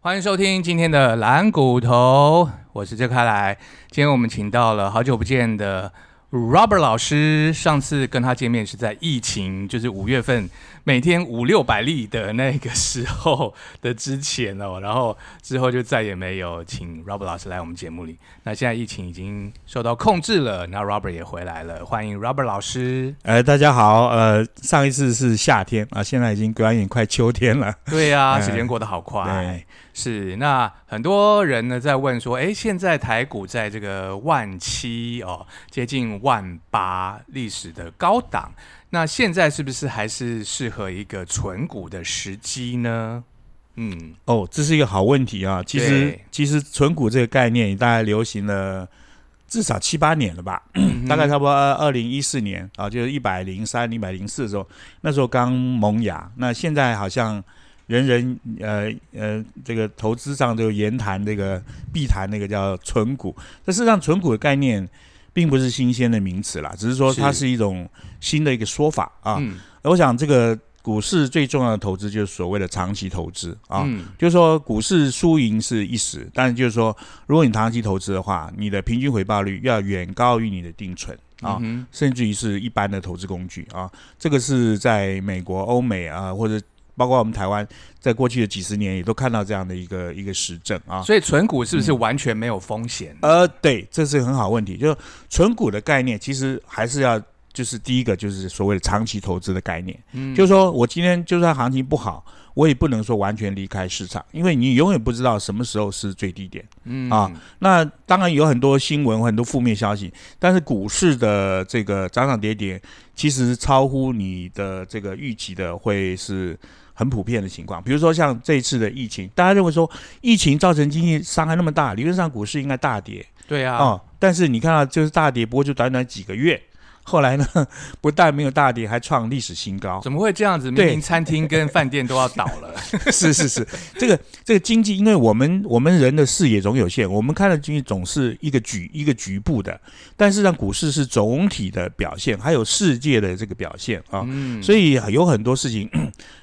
欢迎收听今天的蓝骨头，我是周开来。今天我们请到了好久不见的 Robert 老师，上次跟他见面是在疫情，就是五月份。每天五六百例的那个时候的之前哦，然后之后就再也没有请 Robert 老师来我们节目里。那现在疫情已经受到控制了，那 Robert 也回来了，欢迎 Robert 老师。呃，大家好，呃，上一次是夏天啊，现在已经转眼快秋天了。对呀，时间过得好快。是，那很多人呢在问说，哎，现在台股在这个万七哦，接近万八历史的高档。那现在是不是还是适合一个存股的时机呢？嗯，哦，这是一个好问题啊。其实，其实存股这个概念大概流行了至少七八年了吧？大概差不多二零一四年啊，就是一百零三、一百零四的时候，那时候刚萌芽。那现在好像人人呃呃，这个投资上都言谈这个必谈那个叫存股。但事实上，存股的概念。并不是新鲜的名词啦，只是说它是一种新的一个说法啊。我想这个股市最重要的投资就是所谓的长期投资啊，就是说股市输赢是一时，但是就是说如果你长期投资的话，你的平均回报率要远高于你的定存啊，甚至于是一般的投资工具啊。这个是在美国、欧美啊或者。包括我们台湾，在过去的几十年也都看到这样的一个一个实证啊，所以存股是不是完全没有风险？呃，对，这是很好问题。就存股的概念，其实还是要就是第一个就是所谓的长期投资的概念。嗯，就是说我今天就算行情不好。我也不能说完全离开市场，因为你永远不知道什么时候是最低点。嗯啊，那当然有很多新闻、很多负面消息，但是股市的这个涨涨跌跌，其实超乎你的这个预期的，会是很普遍的情况。比如说像这一次的疫情，大家认为说疫情造成经济伤害那么大，理论上股市应该大跌。对啊，哦，但是你看到就是大跌，不过就短短几个月。后来呢，不但没有大跌，还创历史新高。怎么会这样子？明明餐厅跟饭店都要倒了。是是是，这个这个经济，因为我们我们人的视野总有限，我们看的经济总是一个局一个局部的，但是让股市是总体的表现，还有世界的这个表现啊。嗯。所以有很多事情，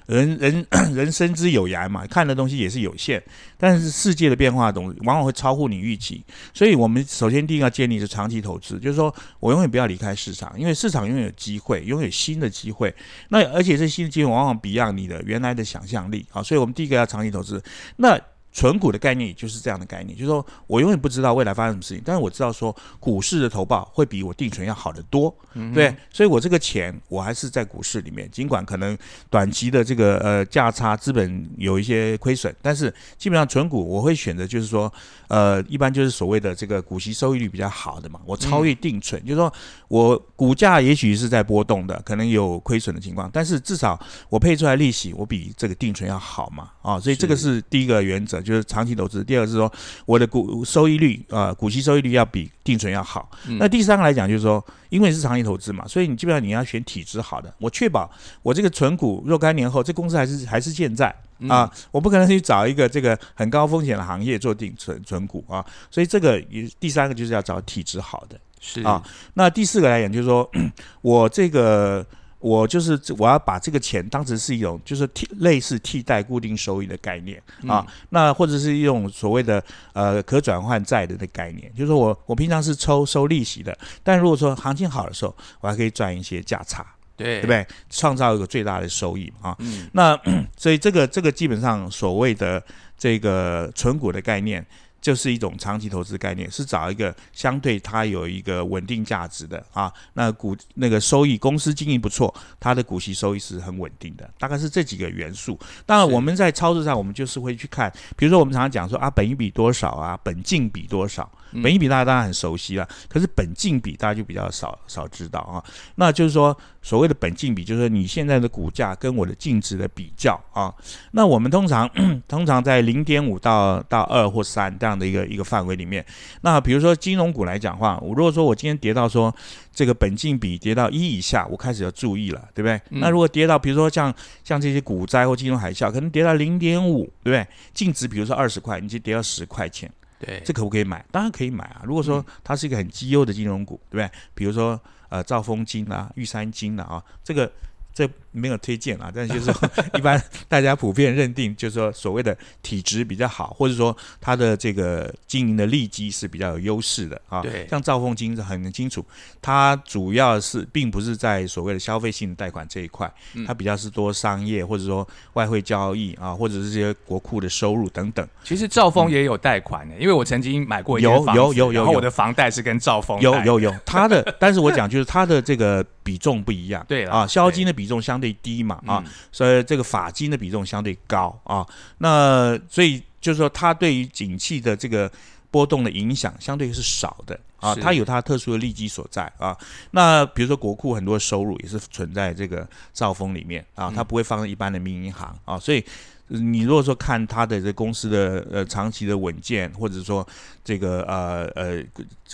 人人 人生之有涯嘛，看的东西也是有限。但是世界的变化总往往会超乎你预期，所以我们首先第一个建立是长期投资，就是说我永远不要离开市场，因为市场拥有机会，拥有新的机会。那而且这新的机会往往比样你的原来的想象力啊，所以我们第一个要长期投资。那存股的概念也就是这样的概念，就是说我永远不知道未来发生什么事情，但是我知道说股市的投报会比我定存要好得多，对，所以我这个钱我还是在股市里面，尽管可能短期的这个呃价差资本有一些亏损，但是基本上存股我会选择就是说呃一般就是所谓的这个股息收益率比较好的嘛，我超越定存，就是说我股价也许是在波动的，可能有亏损的情况，但是至少我配出来利息我比这个定存要好嘛，啊，所以这个是第一个原则。就是长期投资，第二个是说我的股收益率啊，股息收益率要比定存要好。那第三个来讲，就是说，因为是长期投资嘛，所以你基本上你要选体质好的。我确保我这个存股若干年后，这公司还是还是健在啊，我不可能去找一个这个很高风险的行业做定存存股啊。所以这个也第三个就是要找体质好的，是啊。那第四个来讲，就是说 我这个。我就是我要把这个钱当成是一种就是替类似替代固定收益的概念啊，那或者是一种所谓的呃可转换债的的概念，就是说我我平常是抽收利息的，但如果说行情好的时候，我还可以赚一些价差，对对不对？创造一个最大的收益啊。那所以这个这个基本上所谓的这个存股的概念。就是一种长期投资概念，是找一个相对它有一个稳定价值的啊，那股那个收益公司经营不错，它的股息收益是很稳定的，大概是这几个元素。当然我们在操作上，我们就是会去看，比如说我们常常讲说啊，本一比多少啊，本净比多少。本益比大家当然很熟悉了，可是本净比大家就比较少少知道啊。那就是说，所谓的本净比，就是说你现在的股价跟我的净值的比较啊。那我们通常 通常在零点五到到二或三这样的一个一个范围里面。那比如说金融股来讲话，我如果说我今天跌到说这个本净比跌到一以下，我开始要注意了，对不对？那如果跌到比如说像像这些股灾或金融海啸，可能跌到零点五，对不对？净值比如说二十块，你就跌到十块钱。对，这可不可以买？当然可以买啊！如果说它是一个很绩优的金融股，对不对？比如说呃兆丰金啊、玉山金啊，啊，这个这没有推荐啊，但是就是说 一般大家普遍认定，就是说所谓的体质比较好，或者说它的这个经营的利基是比较有优势的啊。对像兆丰金是很清楚，它主要是并不是在所谓的消费性贷款这一块，嗯它比较是多商业或者说外汇交易啊，或者是这些国库的收入等等。其实兆丰也有贷款的，因为我曾经买过一间有有有有有然后我的房贷是跟兆丰有有有，它的，但是我讲就是它的这个比重不一样。对啊，销金的比重相对低嘛啊，嗯所以这个法金的比重相对高啊。那所以就是说，它对于景气的这个波动的影响相对是少的啊，它有它特殊的利基所在啊。那比如说国库很多收入也是存在这个兆丰里面啊，它不会放在一般的民营银行啊，所以。呃你如果说看它的这公司的呃长期的稳健，或者说这个呃呃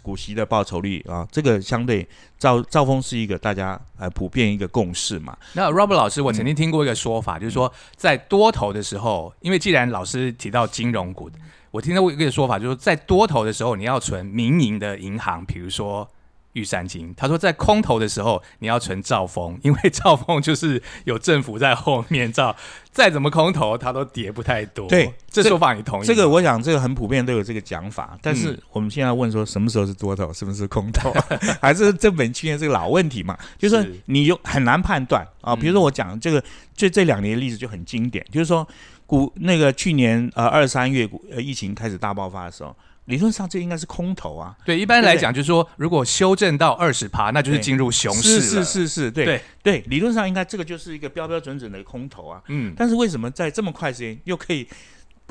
股息的报酬率啊，这个相对赵赵峰是一个大家呃普遍一个共识嘛。那 Robert 老师，我嗯曾经听过一个说法，就是说在多头的时候，因为既然老师提到金融股，我听到过一个说法，就是在多头的时候，你要存民营的银行，比如说玉山金。他说在空头的时候，你要存兆丰，因为兆丰就是有政府在后面照，再怎么空头它都跌不太多。对这这说法你同意？这个我想这个很普遍都有这个讲法，但是嗯我们现在问说什么时候是多头，什么是空头，还是这本清源这个老问题嘛？就是你有很难判断啊。嗯比如说我讲这个，这这两年的例子就很经典，就是说股那个去年呃二三月股呃疫情开始大爆发的时候，理论上这应该是空头啊，对一般来讲，就是说如果修正到二十趴，那就是进入熊市是了。是是是，对。对。对，理论上应该这个就是一个标标准准的空头啊。嗯，但是为什么在这么快时间又可以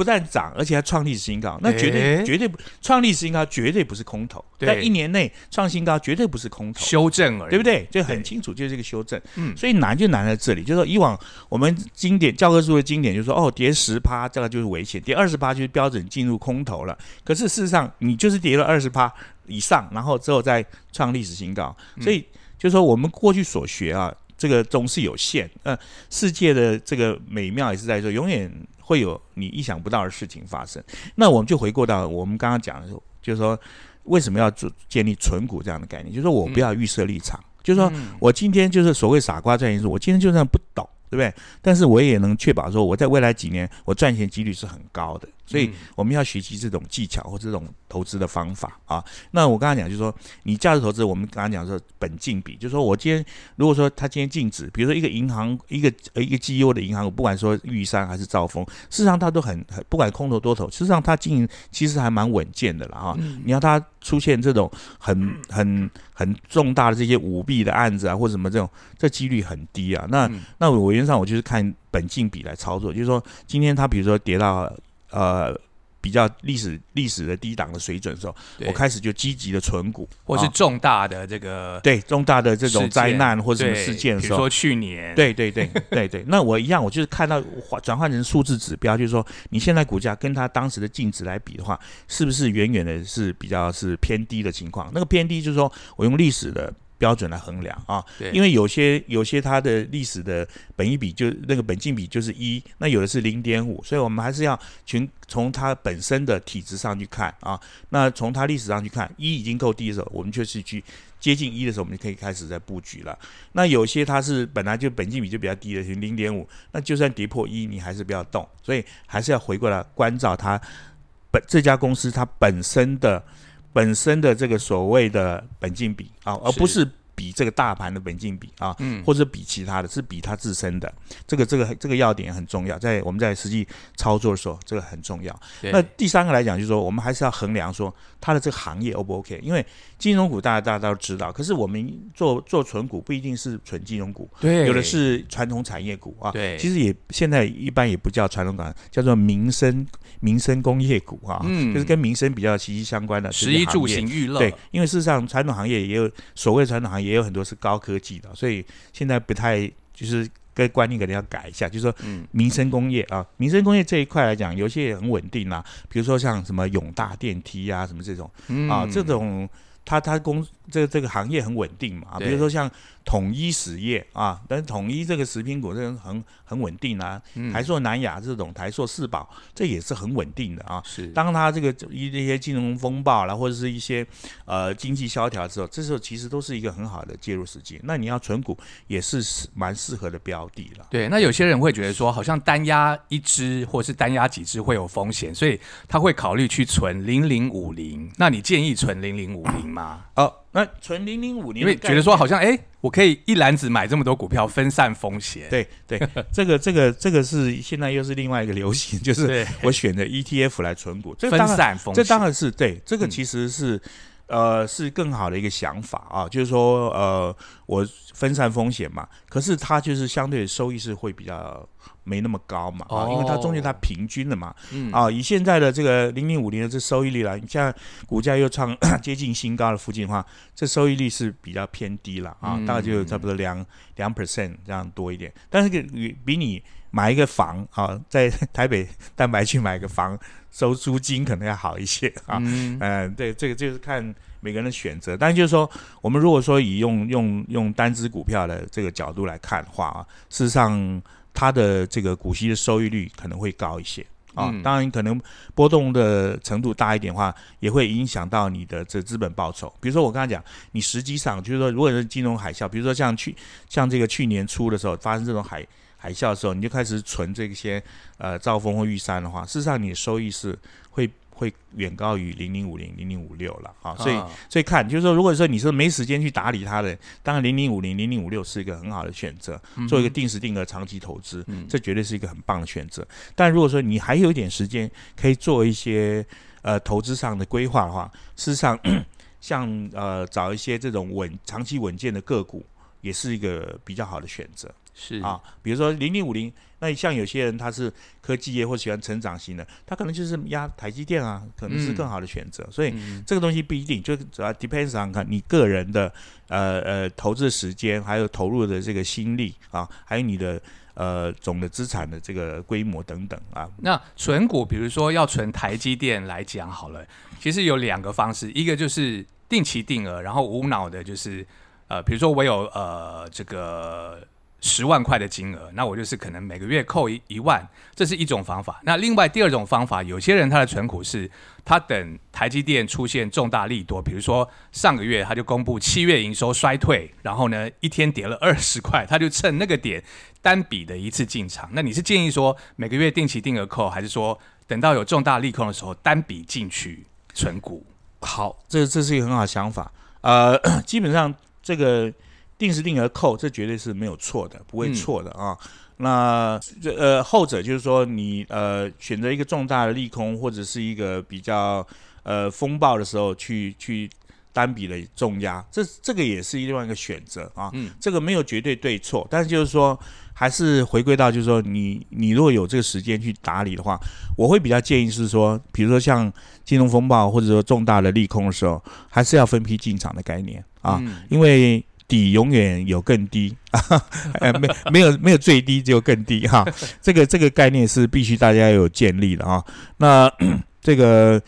不但涨，而且还创历史新高？那绝对、诶绝对不创历史新高，绝对不是空头，对在一年内创新高绝对不是空头。修正而已，对不？对？就很清楚，就是这个修正。嗯所以难就难在这里，就是说以往我们经典教科书的经典，就是说哦，跌十趴这个就是危险，跌二十趴就是标准进入空头了。可是事实上，你就是跌了二十趴以上，然后之后再创历史新高。嗯所以就是说我们过去所学啊，这个总是有限。呃，世界的这个美妙也是在说，永远会有你意想不到的事情发生。那我们就回过到我们刚刚讲的时候，就是说为什么要做建立存股这样的概念，就是说我不要预设立场，就是说。嗯我今天就是所谓傻瓜赚钱术，我今天就算不懂，对不对？但是我也能确保说我在未来几年我赚钱几率是很高的，所以嗯我们要学习这种技巧或这种投资的方法啊。那我刚刚讲就是说，你价值投资，我们刚刚讲说本净比，就是说我今天如果说他今天净值，比如说一个银行一个呃一个绩优的银行股，不管说玉山还是兆丰，事实上它都很很不管空头多头，事实上它经营其实还蛮稳健的了啊。嗯你要它出现这种很很很重大的这些舞弊的案子啊，或者什么这种，这几率很低啊。那、嗯那我原则上我就是看本净比来操作，就是说今天它比如说跌到呃比较历史历史的低档的水准的时候，我开始就积极的存股，或是啊。重大的这个对重大的这种灾难或者什么事件的时候。比如说，去年，对对对 对对，那我一样，我就是看到换转换成数字指标，就是说你现在股价跟它当时的净值来比的话，是不是远远的是比较是偏低的情况？那个偏低就是说我用历史的标准来衡量啊，对，因为有些有些它的历史的本益比就那个本净比就是一，那有的是零点五，所以我们还是要从从它本身的体质上去看啊。那从它历史上去看，一已经够低的时候，我们就是去接近一的时候，我们就可以开始在布局了。那有些它是本来就本净比就比较低的，零点五，那就算跌破一，你还是不要动，所以还是要回过来关照它本这家公司它本身的本身的这个所谓的本金比啊，而不是比这个大盘的本金比啊。嗯，或者比其他的，是比它自身的，这个这个这个要点很重要，在我们在实际操作的时候，这个很重要。那第三个来讲，就是说我们还是要衡量说它的这个行业 O 不 OK，因为金融股大家大家都知道，可是我们做做纯股不一定是纯金融股，对，有的是传统产业股啊。对其实也现在一般也不叫传统股，叫做民生民生工业股啊，嗯。就是跟民生比较息息相关的食衣住行娱乐，对，因为事实上传统行业也有所谓传统行业也有很多是高科技的，所以现在不太就是跟观念可能要改一下，就是说嗯，民生工业啊，民生工业这一块来讲，有些也很稳定啦、比如说像什么永大电梯啊，什么这种。嗯。啊，这种它它工这个这个行业很稳定嘛，啊比如说像统一实业啊，但是统一这个食品股这个很很稳定啊，嗯台塑、南亚这种台塑、四宝，这也是很稳定的啊。是当它这个一一些金融风暴啦，或者是一些呃经济萧条之后，这时候其实都是一个很好的介入时机。那你要存股也是蛮适合的标的了。对，那有些人会觉得说，好像单压一只或是单压几只会有风险，所以他会考虑去存零零五零。那你建议存零零五零吗？哦，那存零零五零，因为觉得说好像哎，我可以一篮子买这么多股票，分散风险。对对，这个这个这个是现在又是另外一个流行，就是，我选的 ETF 来存股，这分散风险。这当然是对，这个嗯其实是、呃是更好的一个想法啊，就是说呃我分散风险嘛，可是它就是相对收益是会比较没那么高嘛啊，因为它中间它哦平均的嘛嗯。啊，以现在的这个零零五零的这收益率来，你像股价又创 接近新高的附近的话，这收益率是比较偏低了啊，嗯。大概就差不多两两 percent 这样多一点，但是个比你买一个房啊，在台北蛋白去买个房 收租金可能要好一些啊。嗯呃、对，这个就是看每个人的选择。但就是说，我们如果说以用用用单只股票的这个角度来看的话啊，事实上它的这个股息的收益率可能会高一些。啊嗯，当然可能波动的程度大一点的话，也会影响到你的这资本报酬。比如说我刚才讲，你实际上就是说，如果是金融海啸，比如说像去像这个去年初的时候发生这种海海啸的时候，你就开始存这些呃兆丰或玉山的话，事实上你的收益是会会远高于零零五零、零零五六了啊。所以啊所以看就是说，如果说你是没时间去打理它的，当然零零五零、零零五六是一个很好的选择，做一个定时定额长期投资，嗯这绝对是一个很棒的选择。但如果说你还有一点时间，可以做一些呃投资上的规划的话，事实上 像呃找一些这种稳长期稳健的个股，也是一个比较好的选择。是啊，比如说零零五零，那像有些人他是科技业或喜欢成长型的，他可能就是压台积电啊，可能是嗯更好的选择。所以嗯这个东西不一定，就主要 depends on 看你个人的呃呃投资时间，还有投入的这个心力啊，还有你的呃总的资产的这个规模等等啊。那存股，比如说要存台积电来讲好了，其实有两个方式，一个就是定期定额，然后无脑的，就是呃，比如说我有呃这个十万块的金额，那我就是可能每个月扣一一万，这是一种方法。那另外第二种方法，有些人他的存股是他等台积电出现重大利多，比如说上个月他就公布七月营收衰退，然后呢一天跌了二十块，他就趁那个点单笔的一次进场。那你是建议说每个月定期定额扣，还是说等到有重大利空的时候单笔进去存股？好，这这是一个很好的想法。呃，基本上这个定时定额扣，这绝对是没有错的，不会嗯错的啊。那这呃后者就是说你呃选择一个重大的利空或者是一个比较呃风暴的时候去去单笔的重压，这这个也是另外一个选择啊。嗯这个没有绝对对错，但是就是说还是回归到就是说你你如果有这个时间去打理的话，我会比较建议是说，比如说像金融风暴或者说重大的利空的时候，还是要分批进场的概念啊，嗯因为底永远有更低啊，呃，没没有没有最低，只有更低哈、这个这个概念是必须大家要有建立的啊。那 这个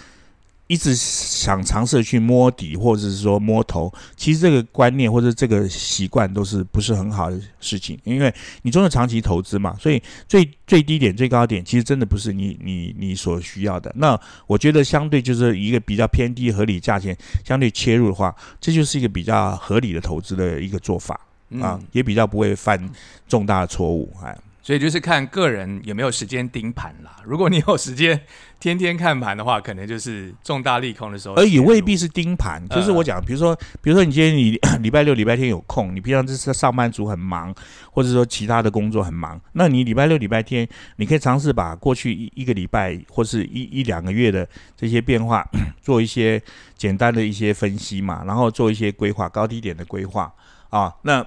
一直想尝试去摸底或者是说摸头，其实这个观念或者这个习惯都是不是很好的事情，因为你终究长期投资嘛，所以最最低点、最高点其实真的不是你你你所需要的。那我觉得相对就是一个比较偏低合理价钱相对切入的话，这就是一个比较合理的投资的一个做法啊嗯，也比较不会犯重大的错误哎。所以就是看个人有没有时间盯盘啦。如果你有时间天天看盘的话，可能就是重大利空的时候而，也未必是盯盘，呃就是我讲，比如说，比如说你今天你 礼拜六、礼拜天有空，你平常就是上班族很忙，或者说其他的工作很忙，那你礼拜六、礼拜天，你可以尝试把过去一一个礼拜或是一一两个月的这些变化 做一些简单的一些分析嘛，然后做一些规划，高低点的规划。啊，那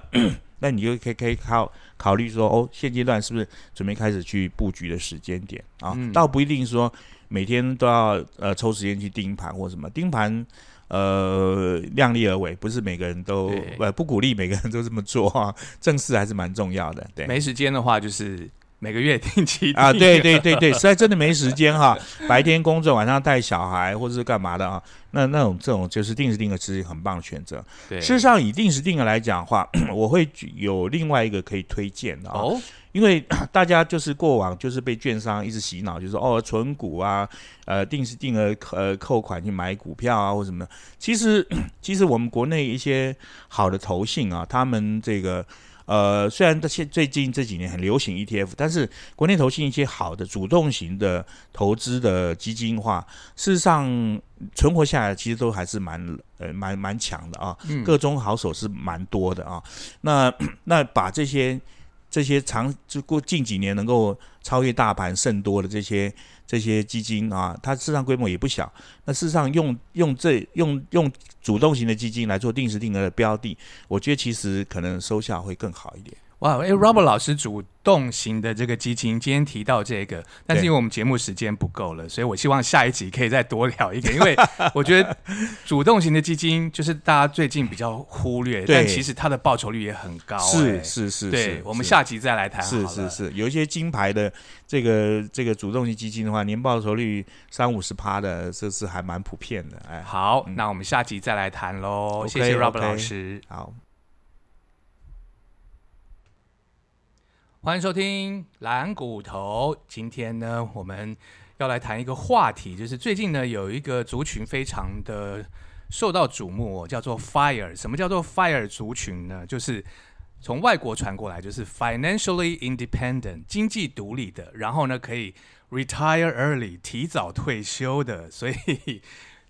那你就可以可以考考虑说，哦，现阶段是不是准备开始去布局的时间点啊？嗯倒不一定说每天都要呃抽时间去盯盘或什么盯盘。呃，量力而为，不是每个人都呃不鼓励每个人都这么做啊。正事还是蛮重要的，对。没时间的话，就是每个月定期啊，定对对对对，实在真的没时间哈，白天工作，晚上带小孩或者是干嘛的啊？那那种这种就是定时定额，是很棒的选择。对事实上，以定时定额来讲的话，我会举有另外一个可以推荐的啊，哦，因为 大家就是过往就是被券商一直洗脑，就是说哦存股啊，呃定时定额呃扣款去买股票啊或什么的。其实 其实我们国内一些好的投信啊，他们这个。呃，虽然现最近这几年很流行 ETF，但是国内投信一些好的主动型的投资的基金化，事实上存活下来其实都还是蛮呃蛮蛮强的啊，各中好手是蛮多的啊。那 那把这些这些长就过近几年能够超越大盘甚多的这些这些基金啊，它市场规模也不小。那事实上用用这用用主动型的基金来做定时定额的标的，我觉得其实可能收效会更好一点。哇，哎，Robert 老师主动型的这个基金，今天提到这个，但是因为我们节目时间不够了，所以我希望下一集可以再多聊一点，因为 我觉得主动型的基金就是大家最近比较忽略，但其实它的报酬率也很高、是哎是是，对是，我们下集再来谈是。是是，有一些金牌的这个这个主动型基金的话，年报酬率三五十趴的，这是还蛮普遍的。哎，好，嗯。那我们下集再来谈喽。谢谢 Robert 老师，好，欢迎收听蓝骨头。今天呢，我们要来谈一个话题，就是最近呢有一个族群非常的受到瞩目、叫做 FIRE。什么叫做 FIRE 族群呢？就是从外国传过来，就是 financially independent 经济独立的，然后呢可以 retire early 提早退休的，所以。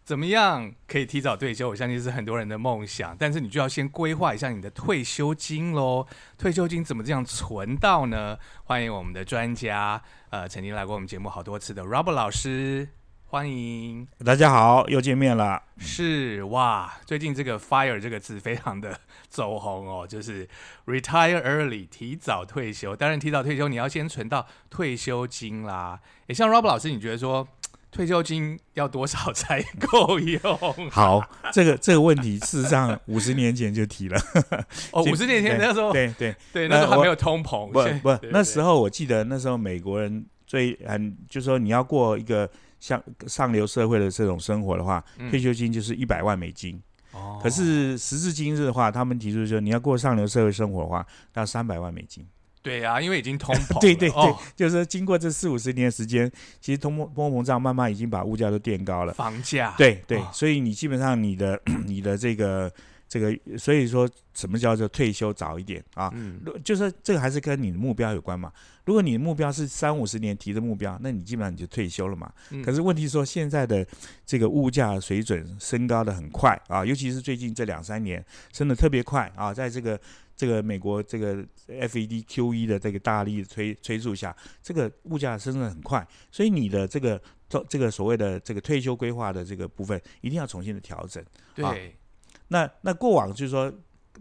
怎么样可以提早退休？我相信是很多人的梦想，但是你就要先规划一下你的退休金喽。退休金怎么这样存到呢？欢迎我们的专家，呃，曾经来过我们节目好多次的 Robert 老师，欢迎。大家好，又见面了。是哇，最近这个 “fire” 这个字非常的走红哦，就是 retire early 提早退休。当然，提早退休你要先存到退休金啦。也像 Robert 老师，你觉得说退休金要多少才够用？好，这个这个问题事实上 五十年前就提了。哦，五十年前那时候，对对，对，那时候还没有通膨，不现不对，那时候我记得那时候美国人最很就说你要过一个像上流社会的这种生活的话，嗯退休金就是一百万美金。哦可是时至今日的话，他们提出说你要过上流社会生活的话，要三百万美金。对啊，因为已经通膨，对对对，哦。就是说经过这四五十年的时间，其实通货通货膨胀慢慢已经把物价都垫高了。房价，对对哦，所以你基本上你的 你的这个 这个，所以说什么叫做退休早一点啊？嗯，如就是这个还是跟你的目标有关嘛。如果你的目标是三五十年提的目标，那你基本上你就退休了嘛。嗯可是问题是说现在的这个物价水准升高的很快啊，尤其是最近这两三年升的特别快啊，在这个这个美国这个 FED QE 的这个大力催催促下，这个物价升的很快，所以你的这个这个所谓的这个退休规划的这个部分一定要重新的调整。啊对，那那过往就是说，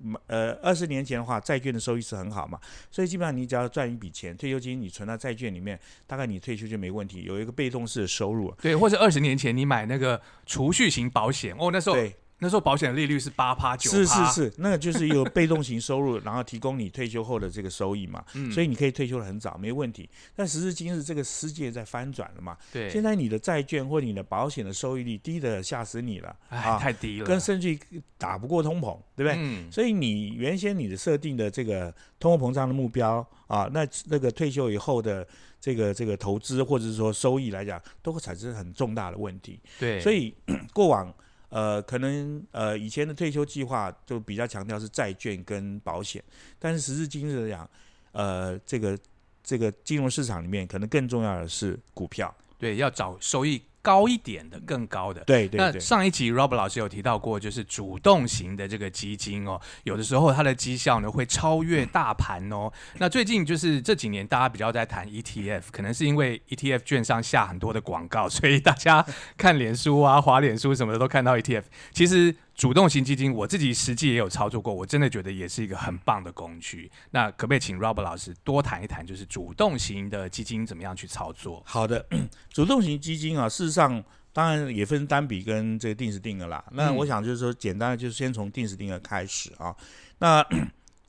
嗯呃，二十年前的话，债券的收益是很好嘛，所以基本上你只要赚一笔钱，退休金你存到债券里面，大概你退休就没问题，有一个被动式的收入了。对，或者二十年前你买那个储蓄型保险，哦，那时候对，那时候保险利率是八趴九是，是是，那个就是有被动型收入，然后提供你退休后的这个收益嘛，嗯。所以你可以退休的很早，没问题。但时至今日，这个世界在翻转了嘛，对，现在你的债券或你的保险的收益率低的吓死你了哎啊，太低了，跟甚至于打不过通膨，对不对？嗯，所以你原先你的设定的这个通货膨胀的目标啊，那那个退休以后的这个这个投资或者是说收益来讲，都会产生很重大的问题。对，所以 过往呃可能呃以前的退休计划就比较强调是债券跟保险，但是时至今日来讲，呃这个这个金融市场里面可能更重要的是股票。对要找收益高一点的，更高的。那对对那。上一集 Rob 老师有提到过，就是主动型的这个基金哦，有的时候它的绩效呢会超越大盘哦。那最近就是这几年大家比较在谈 ETF，可能是因为 ETF 券上下很多的广告，所以大家看脸书啊、滑脸书什么的都看到 ETF。其实主动型基金我自己实际也有操作过，我真的觉得也是一个很棒的工具。那可不可以请 Rob 老师多谈一谈，就是主动型的基金怎么样去操作？好的，主动型基金啊，事实上当然也分单笔跟这个定时定额啦。那嗯我想就是说，简单的就是先从定时定额开始啊。那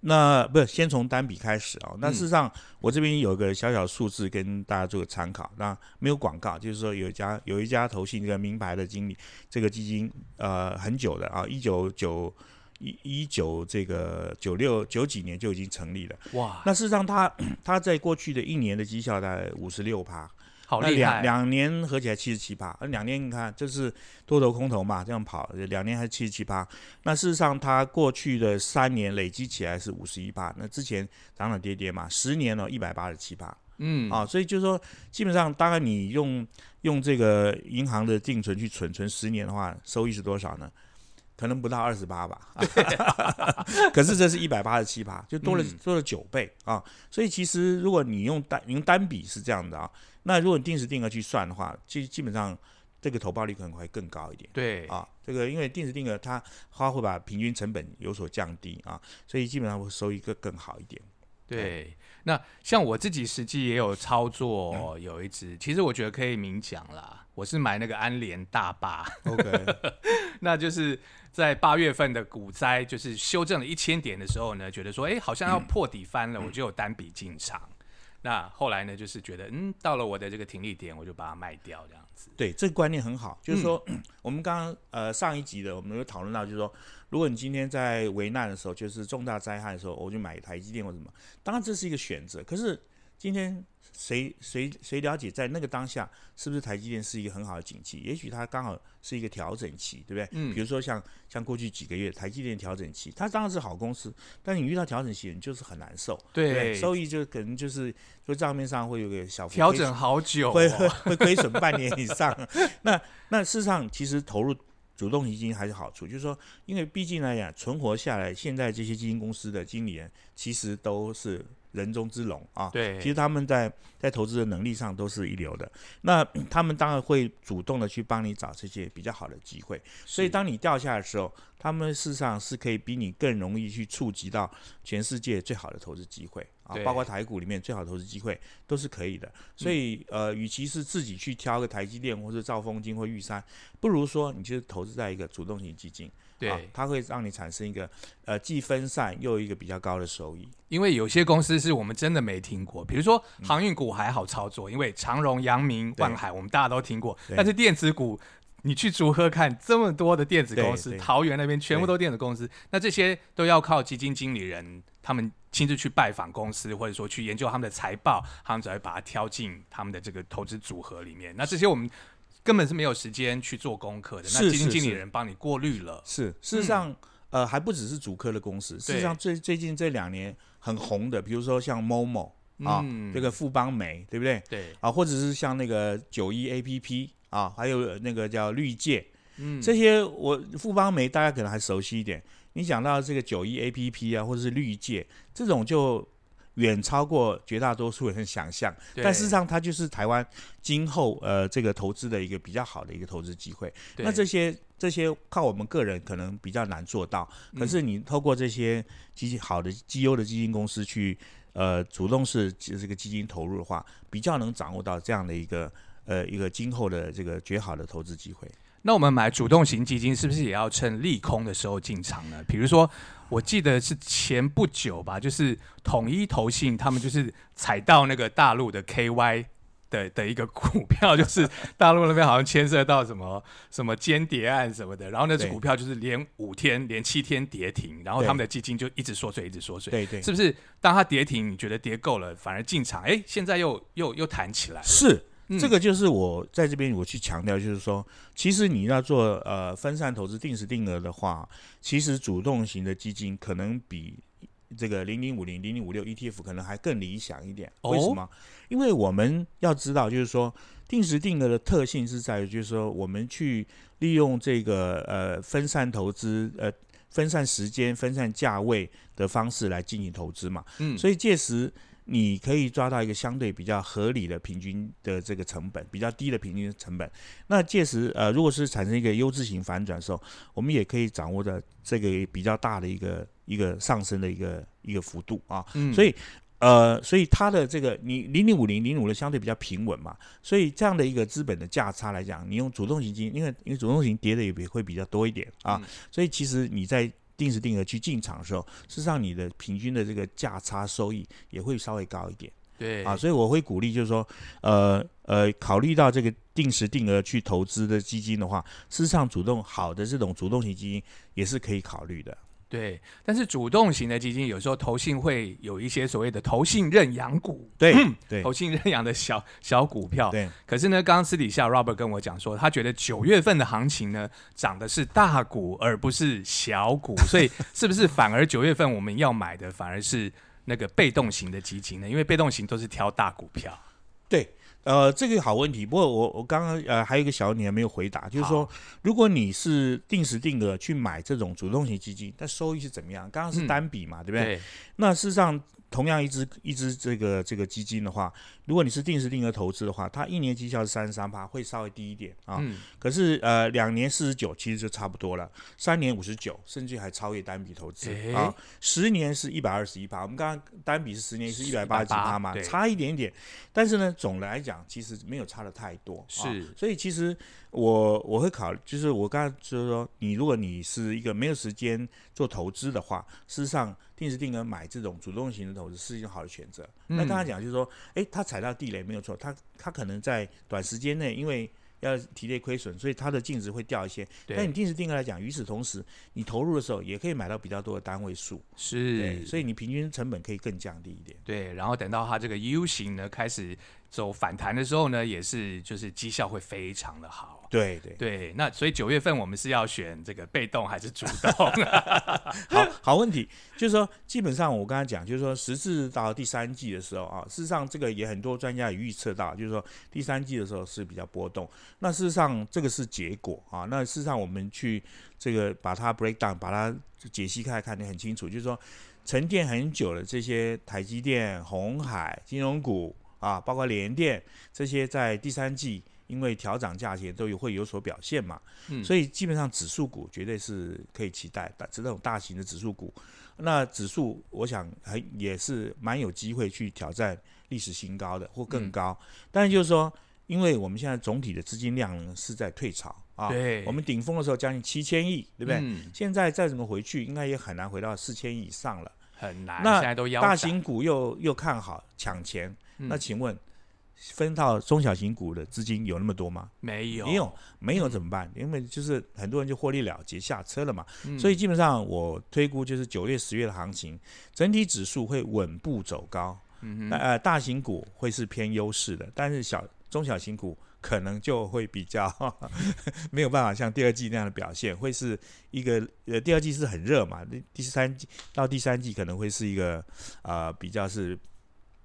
那不是先从单笔开始啊、那事实上，我这边有个小小数字跟大家做个参考。那没有广告，就是说有一家有一家投信这个名牌的经理，这个基金呃很久的啊，一九九一一九这个九六九几年就已经成立了。哇，那事实上他，他在过去的一年的绩效大概五十六趴，好厉害！两年合起来七十七趴，那两年你看这是多头空头嘛，这样跑，两年还是七十七趴。那事实上，它过去的三年累积起来是五十一趴，那之前涨涨跌跌嘛，十年了一百八十七趴嗯，啊，所以就是说，基本上大概你用用这个银行的定存去存存十年的话，收益是多少呢？可能不到 二十八吧，可是这是一百八十七趴，就多了嗯多了九倍啊！所以其实如果你用单用单笔是这样的啊，那如果你定时定额去算的话，基基本上这个投报率可能会更高一点对，啊。这个因为定时定额它它会把平均成本有所降低啊，所以基本上会收益更更好一点。对，那像我自己实际也有操嗯作，有一只，其实我觉得可以明讲啦。我是买那个安联大坝，OK，那就是在八月份的股灾，就是修正了一千点的时候呢，觉得说，哎，好像要破底翻了，我就有单笔进场。那后来呢，就是觉得，嗯，到了我的这个停利点，我就把它卖掉，这样子。对，这个观念很好，就是说，我们刚刚呃上一集的我们有讨论到，就是说，如果你今天在危难的时候，就是重大灾害的时候，我就买台积电或什么，当然这是一个选择。可是今天谁谁谁了解在那个当下是不是台积电是一个很好的景气？也许它刚好是一个调整期，对不对？嗯比如说像像过去几个月台积电调整期，它当然是好公司，但你遇到调整期，你就是很难受，对不对，对，收益就可能就是就账面上会有个小调整好久、会会哦，会亏损半年以上。那那事实上，其实投入主动基金还是好处，就是说，因为毕竟来讲，存活下来，现在这些基金公司的经理人其实都是人中之龙啊。对，其实他们在在投资的能力上都是一流的，那 他们当然会主动的去帮你找这些比较好的机会。所以当你掉下来的时候，他们事实上是可以比你更容易去触及到全世界最好的投资机会啊，包括台股里面最好的投资机会都是可以的。所以呃，与其是自己去挑个台积电或者兆丰金或玉山，不如说你就是投资在一个主动型基金，对、啊，它会让你产生一个呃既分散又一个比较高的收益。因为有些公司是我们真的没听过，比如说嗯航运股还好操作，因为长荣、阳明、万海我们大家都听过，但是电子股。你去竹科看这么多的电子公司，桃园那边全部都电子公司，那这些都要靠基金经理人他们亲自去拜访公司，或者说去研究他们的财报，他们才会把它挑进他们的这个投资组合里面。那这些我们根本是没有时间去做功课的，那是基金经理人帮你过滤了。是，事实上，呃，还不只是主科的公司，事实上最最近这两年很红的，比如说像 Momo 啊，嗯。这个富邦美，对不对？对，啊，或者是像那个九一 APP 啊，还有那个叫绿界，嗯，这些我富邦美大家可能还熟悉一点。你讲到这个九一 APP 啊，或者是绿界这种，就远超过绝大多数人的想象。但事实上，它就是台湾今后呃这个投资的一个比较好的一个投资机会。那这些这些靠我们个人可能比较难做到，嗯可是你透过这些基金好的绩优的基金公司去呃主动式这个基金投入的话，比较能掌握到这样的一个呃一个今后的这个绝好的投资机会。那我们买主动型基金是不是也要趁利空的时候进场呢？比如说，我记得是前不久吧，就是统一投信他们就是踩到那个大陆的 KY 的的一个股票，就是大陆那边好像牵涉到什么什么间谍案什么的，然后那只股票就是连五天连七天跌停，然后他们的基金就一直缩水，一直缩水。对对，是不是？当它跌停，你觉得跌够了，反而进场，哎，现在又又又弹起来。是。嗯这个就是我在这边我去强调，就是说，其实你要做呃分散投资、定时定额的话，其实主动型的基金可能比这个零零五零、零零五六 ETF 可能还更理想一点。哦为什么？因为我们要知道，就是说定时定额的特性是在于，就是说我们去利用这个呃分散投资呃。分散时间、分散价位的方式来进行投资嘛，嗯，所以届时你可以抓到一个相对比较合理的平均的这个成本，比较低的平均成本。那届时呃，如果是产生一个优质型反转的时候，我们也可以掌握的这个比较大的一个一个上升的一个一个幅度啊。嗯所以呃，所以它的这个你零零五零零五的相对比较平稳嘛，所以这样的一个资本的价差来讲，你用主动型基金，因为因为主动型跌的也会比较多一点啊，嗯所以其实你在定时定额去进场的时候，事实上你的平均的这个价差收益也会稍微高一点。对啊，所以我会鼓励，就是说，呃呃，考虑到这个定时定额去投资的基金的话，事实上主动好的这种主动型基金也是可以考虑的。对，但是主动型的基金有时候投信会有一些所谓的投信认养股，对对投信认养的小小股票。对，可是呢，刚刚私底下 Robert 跟我讲说，他觉得九月份的行情呢涨的是大股而不是小股，所以是不是反而九月份我们要买的反而是那个被动型的基金呢？因为被动型都是挑大股票。对，呃，这个好问题。不过我我刚刚呃还有一个小问题还没有回答，就是说，如果你是定时定额去买这种主动型基金，那收益是怎么样？刚刚是单笔嘛，对不对？对，那事实上，同样一只一只这个这个基金的话，如果你是定时定额投资的话，它一年绩效是三十三趴，会稍微低一点啊。嗯，可是呃，两年四十九其实就差不多了，三年五十九，甚至还超越单笔投资诶啊。十年是一百二十一趴，我们刚刚单笔是十年是一百八十几趴嘛，差一点点。但是呢，总的来讲，其实没有差的太多。啊是所以其实我我会考虑，就是我刚刚就是说，你如果你是一个没有时间做投资的话，事实上定时定额买这种主动型的投资是一种好的选择。嗯那刚才讲就是说，诶，他踩到地雷没有错，它它可能在短时间内因为要体内亏损，所以它的净值会掉一些。但你定时定额来讲，与此同时，你投入的时候也可以买到比较多的单位数，是，所以你平均成本可以更降低一点。对，然后等到它这个 U 型呢开始走反弹的时候呢，也是就是绩效会非常的好。对对，对，那所以九月份我们是要选这个被动还是主动？好好问题，就是说，基本上我刚才讲，就是说，时至到第三季的时候啊，事实上这个也很多专家也预测到，就是说第三季的时候是比较波动。那事实上这个是结果啊，那事实上我们去这个把它 break down，把它解析开来看得很清楚，就是说沉淀很久的这些台积电、红海、金融股啊，包括联电这些，在第三季。因为调涨价钱都有会有所表现嘛，嗯所以基本上指数股绝对是可以期待的，这种大型的指数股，那指数我想还也是蛮有机会去挑战历史新高的或更高，但是就是说，因为我们现在总体的资金量呢是在退潮啊，对我们顶峰的时候将近七千亿，对不对？嗯现在再怎么回去，应该也很难回到四千亿以上了。很难，那现在都腰大型股又又看好抢钱，嗯那请问分到中小型股的资金有那么多吗？没有没有，没有怎么办？因为就是很多人就获利了结下车了嘛。嗯所以基本上我推估就是九月、十月的行情，整体指数会稳步走高。呃，大型股会是偏优势的，但是小中小型股可能就会比较 没有办法像第二季那样的表现，会是一个呃，第二季是很热嘛，第第三季到第三季可能会是一个呃比较是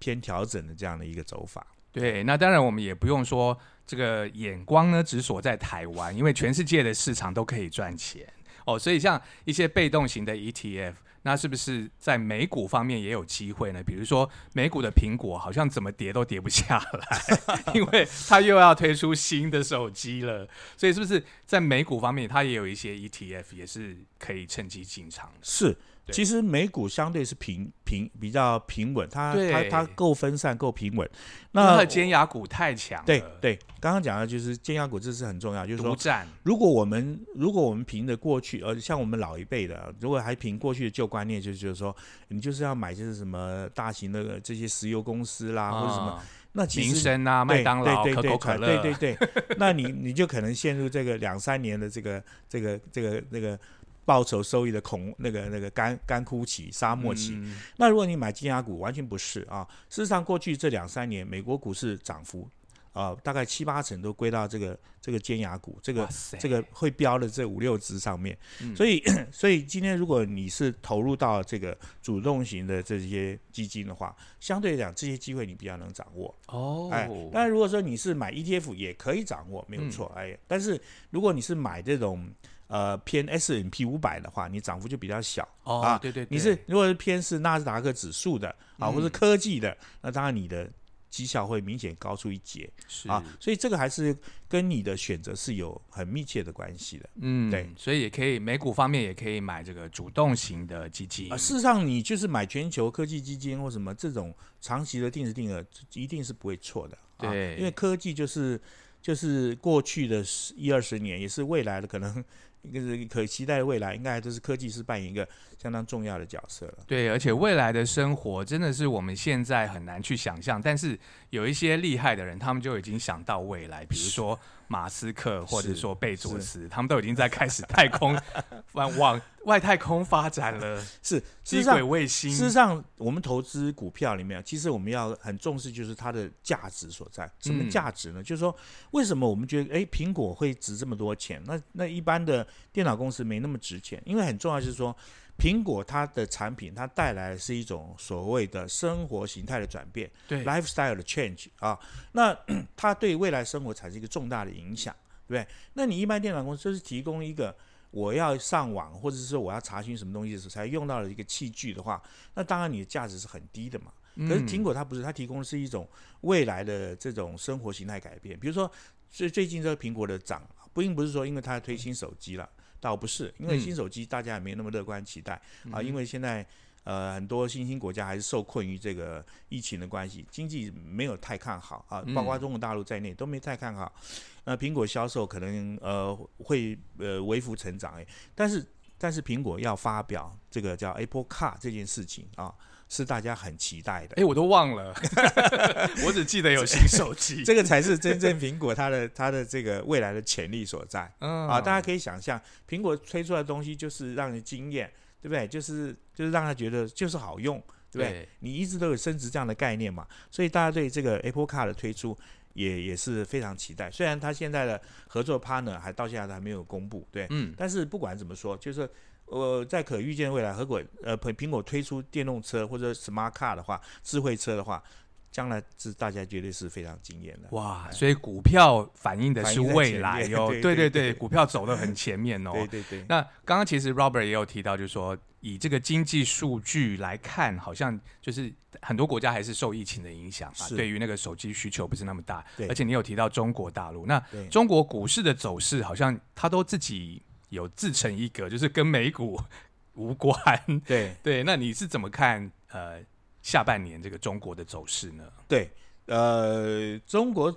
偏调整的这样的一个走法。对，那当然我们也不用说这个眼光呢只锁在台湾，因为全世界的市场都可以赚钱哦。所以像一些被动型的 ETF，那是不是在美股方面也有机会呢？比如说美股的苹果好像怎么跌都跌不下来，因为它又要推出新的手机了，所以是不是在美股方面它也有一些 ETF 也是可以趁机进场的？是，对其实美股相对是平平比较平稳，它它它够分散够平稳。那的尖牙股太强，对对，刚刚讲的就是尖牙股，这是很重要，就是说，如果我们如果我们凭着过去，呃，像我们老一辈的，如果还凭过去的旧观念，就是就是说，你就是要买就是什么大型的这些石油公司啦，或者什么，啊那其实啊，麦对当劳、对对对可口可乐，对对对，那你你就可能陷入这个两三年的这个这个这个那个报酬收益的恐那个那个干干枯期、沙漠期。嗯那如果你买金牙股，完全不是啊。事实上，过去这两三年，美国股市涨幅啊、大概七八成都归到这个这个尖牙股，这个这个会标的这五六只上面。嗯所以，所以今天如果你是投入到这个主动型的这些基金的话，相对来讲，这些机会你比较能掌握。哦，哎，当然如果说你是买 ETF 也可以掌握，没有错。哎，但是如果你是买这种呃偏 S n P 五百的话，你涨幅就比较小。哦，啊对对对，你是如果是偏是纳斯达克指数的啊，嗯或是科技的，那当然你的绩效会明显高出一截是啊。所以这个还是跟你的选择是有很密切的关系的。嗯，对，所以也可以美股方面也可以买这个主动型的基金啊，事实上，你就是买全球科技基金或什么这种长期的定时定额，一定是不会错的。啊、对因为科技就是就是过去的十一二十年，也是未来的可能一个是可期待的未来，应该就是科技是扮演一个相当重要的角色了。对，而且未来的生活真的是我们现在很难去想象，但是有一些厉害的人，他们就已经想到未来，比如说马斯克或者说贝佐斯，他们都已经在开始太空 往往外太空发展了，是机轨卫星。事实上，我们投资股票里面，其实我们要很重视就是它的价值所在。什么价值呢？就是说，为什么我们觉得哎，苹果会值这么多钱？那那一般的电脑公司没那么值钱，因为很重要就是说，苹果它的产品它带来的是一种所谓的生活形态的转变，对，lifestyle 的 change 啊，那 它对未来生活产生一个重大的影响，对不对？那你一般电脑公司就是提供一个。我要上网，或者是说我要查询什么东西的时候才用到的一个器具的话，那当然你的价值是很低的嘛。可是苹果它不是，它提供的是一种未来的这种生活形态改变。比如说，最最近这个苹果的涨，并不是说因为它推新手机了，倒不是，因为新手机大家也没那么乐观期待啊，因为现在。呃，很多新兴国家还是受困于这个疫情的关系，经济没有太看好啊，包括中国大陆在内都没太看好。那苹果销售可能呃会呃微幅成长，哎，但是但是苹果要发表这个叫 Apple Car 这件事情啊，是大家很期待的。哎，我都忘了，我只记得有新手机，这个才是真正苹果它的 它的这个未来的潜力所在。嗯啊，大家可以想象，苹果推出来的东西就是让人惊艳。对不对？就是就是让他觉得就是好用，对不对？你一直都有升值这样的概念嘛，所以大家对这个 Apple Car 的推出也也是非常期待。虽然他现在的合作 partner 还到现在都还没有公布，对，嗯，但是不管怎么说，就是呃，在可预见未来，如果呃苹苹果推出电动车或者 Smart Car 的话，智慧车的话。将来是大家绝对是非常惊艳的哇！所以股票反映的是未来哟，对对对，股票走得很前面哦。对对对。那刚刚其实 Robert 也有提到，就是说以这个经济数据来看，好像就是很多国家还是受疫情的影响啊，对于那个手机需求不是那么大。而且你有提到中国大陆，那中国股市的走势好像它都自己有自成一格，就是跟美股 无关。对 对，那你是怎么看？呃？下半年这个中国的走势呢？对，呃，中国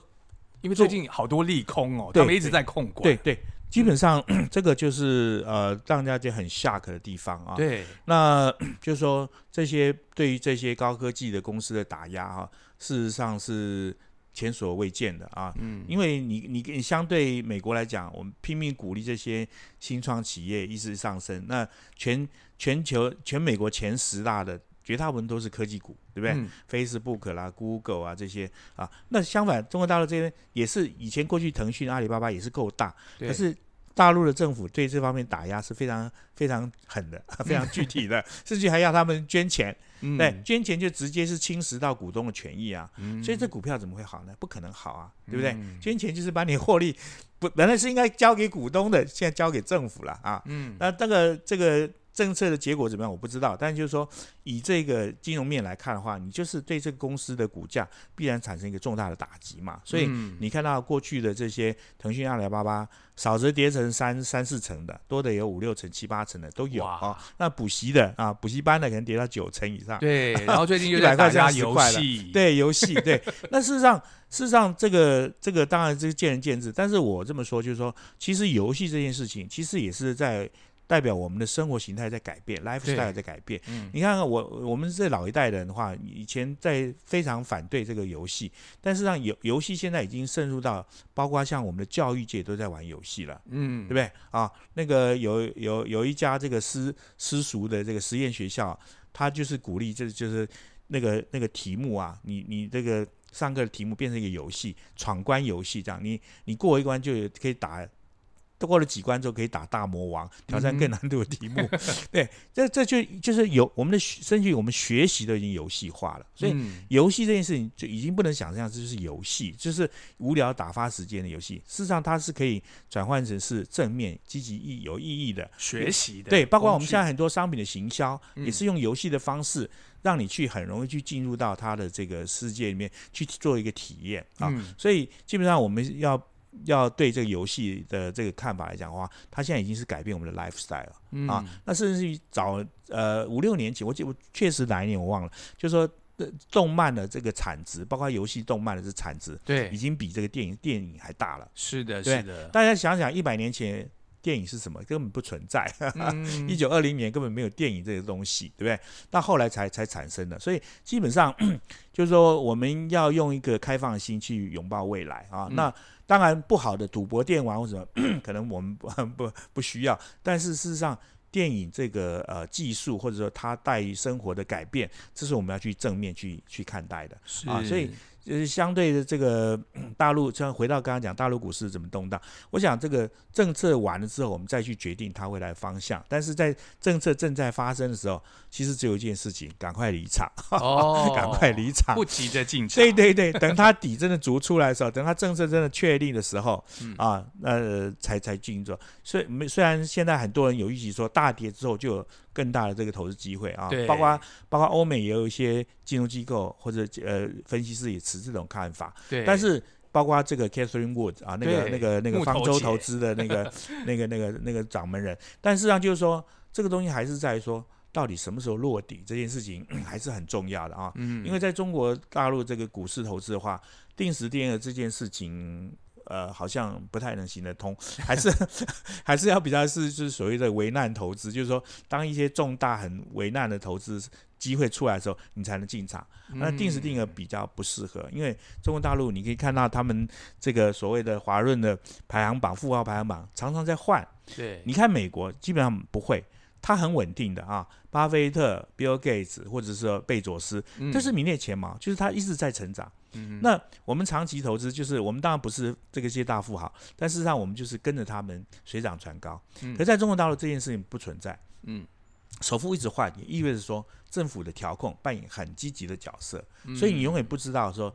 因为最近好多利空哦，他们一直在控管。对对，基本上 这个就是呃，让大家很 shock 的地方啊。对，那 就是说这些对于这些高科技的公司的打压啊，事实上是前所未见的啊。嗯，因为你你你相对美国来讲，我们拼命鼓励这些新创企业一直上升，那全全球全美国前十大的。绝大部分都是科技股，对不对？Facebook 啦、Google 啊这些啊，那相反，中国大陆这边也是以前过去腾讯、阿里巴巴也是够大，可是大陆的政府对这方面打压是非常非常狠的，非常具体的，甚至还要他们捐钱，对，捐钱就直接是侵蚀到股东的权益啊，所以这股票怎么会好呢？不可能好啊，对不对？捐钱就是把你获利不 本来是应该交给股东的，现在交给政府了啊，嗯，那这个这个。政策的结果怎么样？我不知道，但就是说，以这个金融面来看的话，你就是对这个公司的股价必然产生一个重大的打击嘛。所以你看到过去的这些腾讯、阿里巴巴，少则跌成三三四成的，多的有五六成、七八成的都有啊。那补习的啊，补习班的可能跌到九成以上。对，然后最近又在 打压游戏，对游戏，对。那事实上，事实上这个这个当然这个见仁见智，但是我这么说就是说，其实游戏这件事情，其实也是在。代表我们的生活形态在改变，lifestyle 在改变。嗯，你看看我，我们这老一代人的话，以前在非常反对这个游戏，但是让游游戏现在已经渗入到，包括像我们的教育界都在玩游戏了。嗯，对不对？啊，那个有有有一家这个私私塾的这个实验学校，他就是鼓励，这就是那个那个题目啊，你你这个上课的题目变成一个游戏，闯关游戏这样，你你过一关就可以打。过了几关之后，可以打大魔王，挑战更难度的题目。对，这这就就是有我们的甚至于我们学习都已经游戏化了。所以游戏这件事情就已经不能想象这就是游戏，就是无聊打发时间的游戏。事实上，它是可以转换成是正面、积极、意有意义的学习的。对，包括我们现在很多商品的行销，也是用游戏的方式，让你去很容易去进入到它的这个世界里面去做一个体验啊。所以基本上我们要。要对这个游戏的这个看法来讲的话，它现在已经是改变我们的 lifestyle 了啊。那甚至于早呃五六年前，我记我确实哪一年我忘了，就是说动漫的这个产值，包括游戏动漫的这产值，对，已经比这个电影电影还大了。是的，是的。大家想想，一百年前电影是什么？根本不存在。嗯 一九二零年根本没有电影这个东西，对不对？那后来才才产生的，所以基本上 就是说，我们要用一个开放的心去拥抱未来啊。嗯那当然，不好的赌博、电玩或者 可能我们 不不不需要，但是事实上。电影这个呃技术，或者说它带于生活的改变，这是我们要去正面去去看待的。啊所以就是相对的这个嗯大陆，像回到刚刚讲大陆股市怎么动荡，我想这个政策完了之后，我们再去决定它未来的方向。但是在政策正在发生的时候，其实只有一件事情，赶快离场，哦赶快离场。不急着进场。对对对，等它底真的足出来的时候，等它政策真的确定的时候，嗯啊，那、呃、才才进入。所以没虽然现在很多人有预期说大跌之后就有更大的这个投资机会啊。对，包括包括欧美也有一些金融机构或者呃分析师也持这种看法，对，但是。包括这个 Catherine Wood 啊，那个那个那个方舟投资的那个 那个那个那个掌门人，但事实上就是说，这个东西还是在于说，到底什么时候落底这件事情 还是很重要的啊。嗯，因为在中国大陆这个股市投资的话，定时定额这件事情，呃，好像不太能行得通，还是 还是要比较是就是所谓的危难投资，就是说，当一些重大很危难的投资机会出来的时候，你才能进场。那定时定额比较不适合，因为中国大陆你可以看到他们这个所谓的华润的排行榜、富豪排行榜常常在换。对，你看美国基本上不会。它很稳定的啊，巴菲特、Bill Gates 或者是贝佐斯，嗯这是名列前茅，就是他一直在成长。嗯那我们长期投资，就是我们当然不是这个些大富豪，但事实上我们就是跟着他们水涨船高。嗯可在中国大陆这件事情不存在，嗯首富一直换，也意味着说政府的调控扮演很积极的角色，嗯所以你永远不知道说。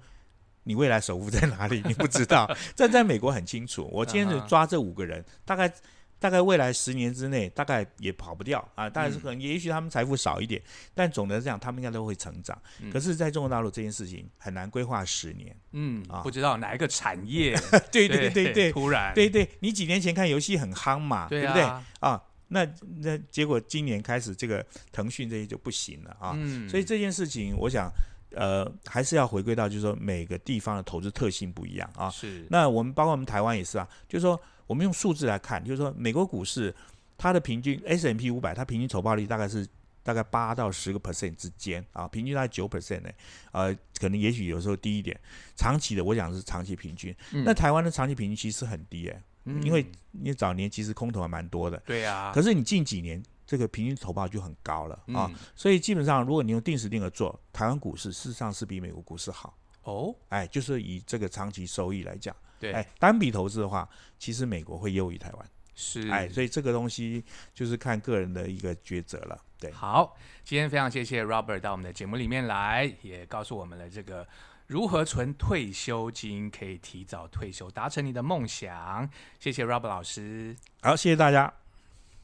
你未来首富在哪里？你不知道。这在美国很清楚。我今天就抓这五个人，大概大概未来十年之内，大概也跑不掉啊。当然是可能，也许他们财富少一点，但总的来讲，他们应该都会成长。嗯可是，在中国大陆这件事情很难规划十年。嗯啊不知道哪一个产业，对对对对突然对对，你几年前看游戏很夯嘛，对不对啊？啊？那那结果今年开始，这个腾讯这些就不行了啊。嗯，所以这件事情，我想，呃，还是要回归到，就是说每个地方的投资特性不一样啊。是那我们包括我们台湾也是啊，就是说我们用数字来看，就是说美国股市它的平均 S M P 五百，它平均投报率大概是大概八到十个 percent 之间啊，平均大概九 percent 呢，呃，可能也许有时候低一点，长期的我讲是长期平均。嗯。那台湾的长期平均其实很低诶、嗯。因为你早年其实空头还蛮多的，对啊，可是你近几年这个平均投报就很高了啊，嗯所以基本上如果你用定时定额做，台湾股市事实上是比美国股市好。哦，哎，就是以这个长期收益来讲，对，哎，单笔投资的话，其实美国会优于台湾，是，哎，所以这个东西就是看个人的一个抉择了，对。好，今天非常谢谢 Robert 到我们的节目里面来，也告诉我们了这个如何存退休金，可以提早退休，达成你的梦想。谢谢 Robert 老师。好，谢谢大家。